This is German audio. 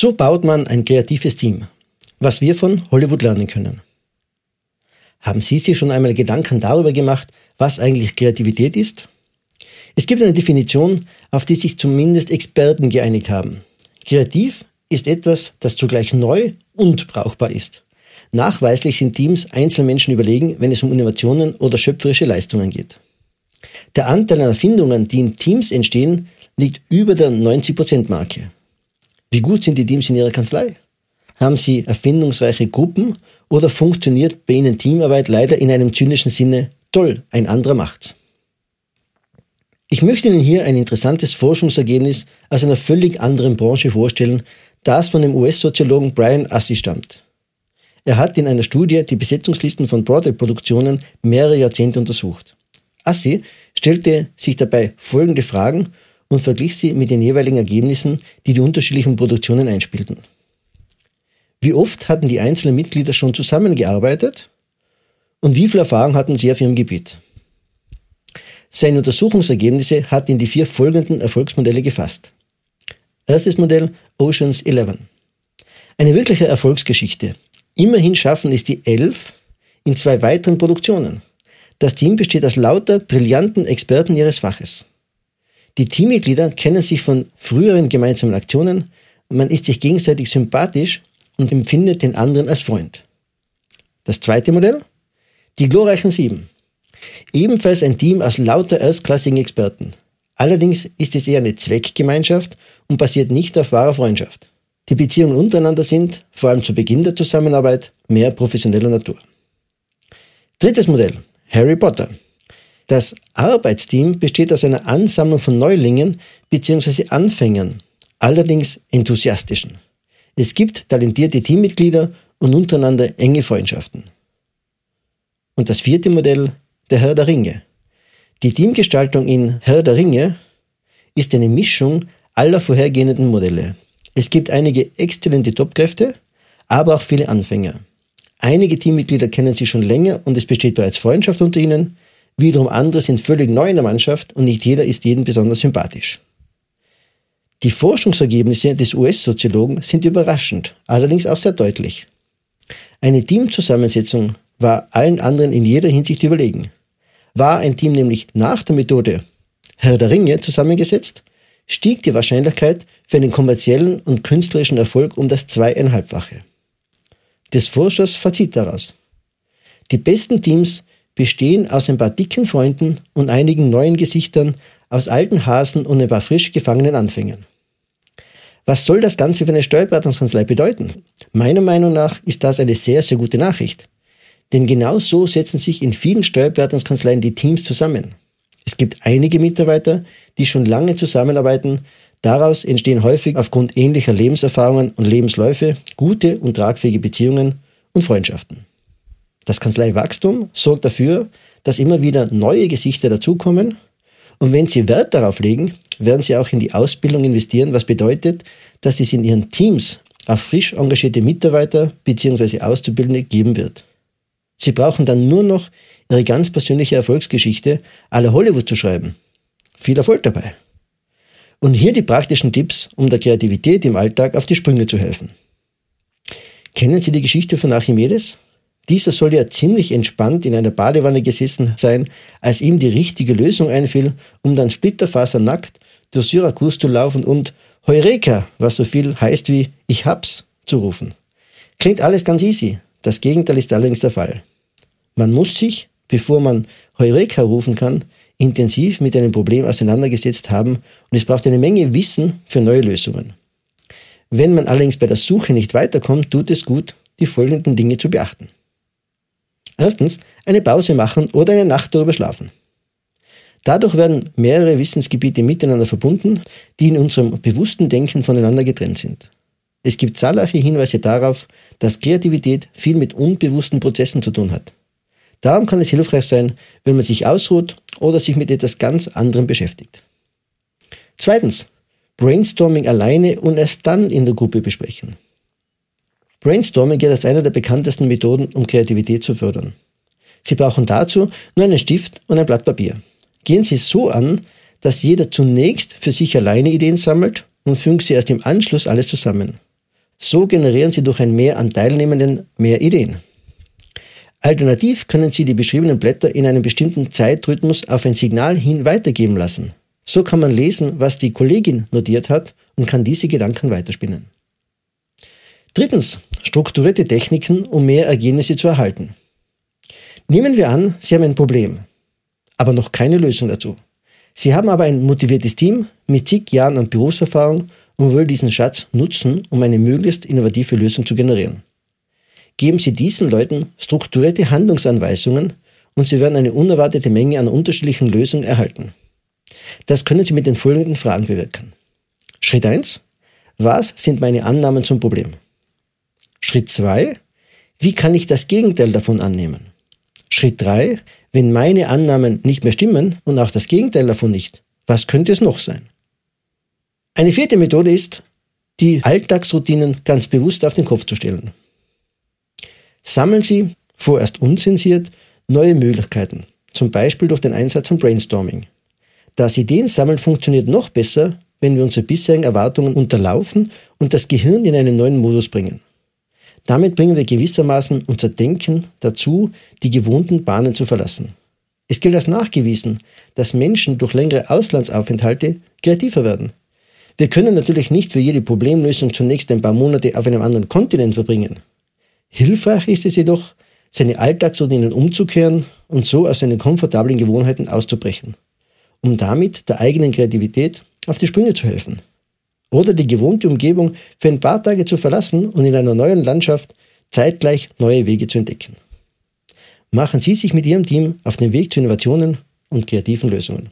So baut man ein kreatives Team, was wir von Hollywood lernen können. Haben Sie sich schon einmal Gedanken darüber gemacht, was eigentlich Kreativität ist? Es gibt eine Definition, auf die sich zumindest Experten geeinigt haben. Kreativ ist etwas, das zugleich neu und brauchbar ist. Nachweislich sind Teams Einzelmenschen überlegen, wenn es um Innovationen oder schöpferische Leistungen geht. Der Anteil an Erfindungen, die in Teams entstehen, liegt über der 90%-Marke. Wie gut sind die Teams in Ihrer Kanzlei? Haben Sie erfindungsreiche Gruppen oder funktioniert bei Ihnen Teamarbeit leider in einem zynischen Sinne toll, ein anderer macht's? Ich möchte Ihnen hier ein interessantes Forschungsergebnis aus einer völlig anderen Branche vorstellen, das von dem US-Soziologen Brian Assey stammt. Er hat in einer Studie die Besetzungslisten von Broadway-Produktionen mehrere Jahrzehnte untersucht. Assey stellte sich dabei folgende Fragen und verglich sie mit den jeweiligen Ergebnissen, die die unterschiedlichen Produktionen einspielten. Wie oft hatten die einzelnen Mitglieder schon zusammengearbeitet und wie viel Erfahrung hatten sie auf ihrem Gebiet? Seine Untersuchungsergebnisse hat in die vier folgenden Erfolgsmodelle gefasst. Erstes Modell Oceans 11. Eine wirkliche Erfolgsgeschichte. Immerhin schaffen es die elf in zwei weiteren Produktionen. Das Team besteht aus lauter brillanten Experten ihres Faches. Die Teammitglieder kennen sich von früheren gemeinsamen Aktionen, man ist sich gegenseitig sympathisch und empfindet den anderen als Freund. Das zweite Modell? Die glorreichen Sieben. Ebenfalls ein Team aus lauter erstklassigen Experten. Allerdings ist es eher eine Zweckgemeinschaft und basiert nicht auf wahrer Freundschaft. Die Beziehungen untereinander sind, vor allem zu Beginn der Zusammenarbeit, mehr professioneller Natur. Drittes Modell. Harry Potter. Das Arbeitsteam besteht aus einer Ansammlung von Neulingen bzw. Anfängern, allerdings enthusiastischen. Es gibt talentierte Teammitglieder und untereinander enge Freundschaften. Und das vierte Modell, der Herr der Ringe. Die Teamgestaltung in Herr der Ringe ist eine Mischung aller vorhergehenden Modelle. Es gibt einige exzellente Topkräfte, aber auch viele Anfänger. Einige Teammitglieder kennen sich schon länger und es besteht bereits Freundschaft unter ihnen. Wiederum andere sind völlig neu in der Mannschaft und nicht jeder ist jedem besonders sympathisch. Die Forschungsergebnisse des US-Soziologen sind überraschend, allerdings auch sehr deutlich. Eine Teamzusammensetzung war allen anderen in jeder Hinsicht überlegen. War ein Team nämlich nach der Methode Herr der Ringe zusammengesetzt, stieg die Wahrscheinlichkeit für einen kommerziellen und künstlerischen Erfolg um das zweieinhalbfache. Des Forschers Fazit daraus. Die besten Teams bestehen aus ein paar dicken Freunden und einigen neuen Gesichtern, aus alten Hasen und ein paar frisch gefangenen Anfängern. Was soll das Ganze für eine Steuerberatungskanzlei bedeuten? Meiner Meinung nach ist das eine sehr, sehr gute Nachricht. Denn genau so setzen sich in vielen Steuerberatungskanzleien die Teams zusammen. Es gibt einige Mitarbeiter, die schon lange zusammenarbeiten. Daraus entstehen häufig aufgrund ähnlicher Lebenserfahrungen und Lebensläufe gute und tragfähige Beziehungen und Freundschaften. Das Kanzleiwachstum sorgt dafür, dass immer wieder neue Gesichter dazukommen. Und wenn Sie Wert darauf legen, werden Sie auch in die Ausbildung investieren, was bedeutet, dass es in Ihren Teams auf frisch engagierte Mitarbeiter bzw. Auszubildende geben wird. Sie brauchen dann nur noch Ihre ganz persönliche Erfolgsgeschichte aller Hollywood zu schreiben. Viel Erfolg dabei. Und hier die praktischen Tipps, um der Kreativität im Alltag auf die Sprünge zu helfen. Kennen Sie die Geschichte von Archimedes? Dieser soll ja ziemlich entspannt in einer Badewanne gesessen sein, als ihm die richtige Lösung einfiel, um dann splitterfasernackt durch Syrakus zu laufen und Heureka, was so viel heißt wie Ich hab's, zu rufen. Klingt alles ganz easy. Das Gegenteil ist allerdings der Fall. Man muss sich, bevor man Heureka rufen kann, intensiv mit einem Problem auseinandergesetzt haben und es braucht eine Menge Wissen für neue Lösungen. Wenn man allerdings bei der Suche nicht weiterkommt, tut es gut, die folgenden Dinge zu beachten. Erstens, eine Pause machen oder eine Nacht darüber schlafen. Dadurch werden mehrere Wissensgebiete miteinander verbunden, die in unserem bewussten Denken voneinander getrennt sind. Es gibt zahlreiche Hinweise darauf, dass Kreativität viel mit unbewussten Prozessen zu tun hat. Darum kann es hilfreich sein, wenn man sich ausruht oder sich mit etwas ganz anderem beschäftigt. Zweitens, Brainstorming alleine und erst dann in der Gruppe besprechen. Brainstorming gilt als eine der bekanntesten Methoden, um Kreativität zu fördern. Sie brauchen dazu nur einen Stift und ein Blatt Papier. Gehen Sie es so an, dass jeder zunächst für sich alleine Ideen sammelt und fügen Sie erst im Anschluss alles zusammen. So generieren Sie durch ein Mehr an Teilnehmenden mehr Ideen. Alternativ können Sie die beschriebenen Blätter in einem bestimmten Zeitrhythmus auf ein Signal hin weitergeben lassen. So kann man lesen, was die Kollegin notiert hat und kann diese Gedanken weiterspinnen. Drittens, strukturierte Techniken, um mehr Ergebnisse zu erhalten. Nehmen wir an, Sie haben ein Problem, aber noch keine Lösung dazu. Sie haben aber ein motiviertes Team mit zig Jahren an Berufserfahrung und wollen diesen Schatz nutzen, um eine möglichst innovative Lösung zu generieren. Geben Sie diesen Leuten strukturierte Handlungsanweisungen und Sie werden eine unerwartete Menge an unterschiedlichen Lösungen erhalten. Das können Sie mit den folgenden Fragen bewirken. Schritt 1. Was sind meine Annahmen zum Problem? Schritt 2. Wie kann ich das Gegenteil davon annehmen? Schritt 3. Wenn meine Annahmen nicht mehr stimmen und auch das Gegenteil davon nicht, was könnte es noch sein? Eine vierte Methode ist, die Alltagsroutinen ganz bewusst auf den Kopf zu stellen. Sammeln Sie, vorerst unzensiert, neue Möglichkeiten, zum Beispiel durch den Einsatz von Brainstorming. Das Ideensammeln funktioniert noch besser, wenn wir unsere bisherigen Erwartungen unterlaufen und das Gehirn in einen neuen Modus bringen. Damit bringen wir gewissermaßen unser Denken dazu, die gewohnten Bahnen zu verlassen. Es gilt als nachgewiesen, dass Menschen durch längere Auslandsaufenthalte kreativer werden. Wir können natürlich nicht für jede Problemlösung zunächst ein paar Monate auf einem anderen Kontinent verbringen. Hilfreich ist es jedoch, seine Alltagsroutinen umzukehren und so aus seinen komfortablen Gewohnheiten auszubrechen, um damit der eigenen Kreativität auf die Sprünge zu helfen oder die gewohnte Umgebung für ein paar Tage zu verlassen und in einer neuen Landschaft zeitgleich neue Wege zu entdecken. Machen Sie sich mit Ihrem Team auf den Weg zu Innovationen und kreativen Lösungen.